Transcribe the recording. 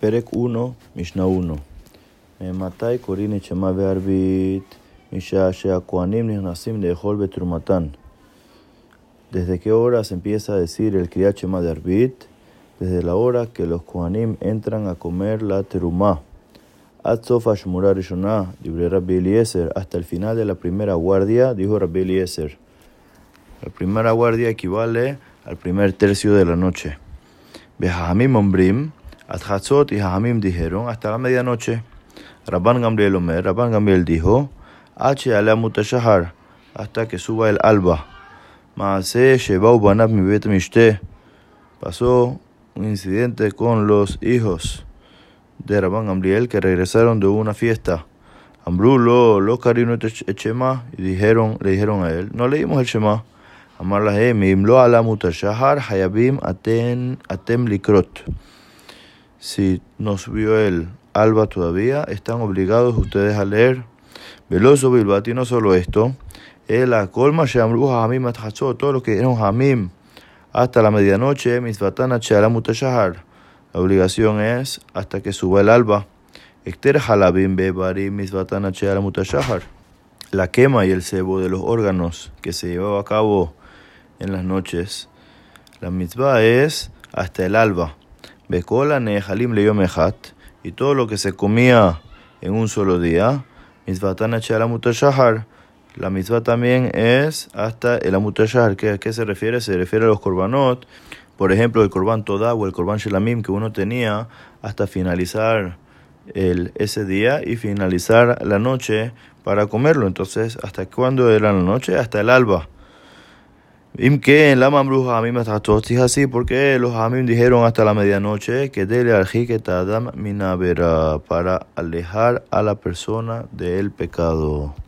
Perek 1, Mishnah 1. Matai Korin Echema Bearbit, Misha Shea Koanim Nihnasim Dehol Betrumatan. ¿Desde qué hora se empieza a decir el Kriyat Shema de Arbit? Desde la hora que los Koanim entran a comer la terumá. Atzofa Shmura Rishonah, libre Rabbi Eliezer, hasta el final de la primera guardia, dijo Rabbi Eliezer. La primera guardia equivale al primer tercio de la noche. Bejahamim Ombrim, Adhatzot y Jahamim dijeron hasta la medianoche. Rabban Gamliel Omer, Rabban Gamliel dijo, H. ala mutashahar, hasta que suba el alba. Maase Shebau Banab mi bet mishte. Pasó un incidente con los hijos de Rabban Gamliel que regresaron de una fiesta. Ambrulo, lo carino el Shema, y dijeron, le dijeron a él, no leímos el Shema. Amar lahem, imlo ala mutashahar, hayabim aten, atem likrot. Si no subió el alba todavía, están obligados ustedes a leer. Veloso Bilbati, no solo esto, el colma Shamru Hamim todo lo que eran Hamim hasta la medianoche, Mitzvatana Cheala Mutashahar. La obligación es hasta que suba el alba. Ekter Halabim Bebari Mitzvatana Cheala Mutashahar. La quema y el cebo de los órganos que se llevaba a cabo en las noches. La mitzvah es hasta el alba. Bekola nehalim y todo lo que se comía en un solo día, mitzvatana mutashahar. La mitzvah también es hasta el amutashahar. ¿A qué se refiere? Se refiere a los korbanot, por ejemplo, el korban toda o el korban shelamim que uno tenía hasta finalizar el, ese día y finalizar la noche para comerlo. Entonces, ¿hasta cuándo era la noche? Hasta el alba. Imke en la mamruja a mí me así porque los amim dijeron hasta la medianoche que dele al adam minavera para alejar a la persona del pecado.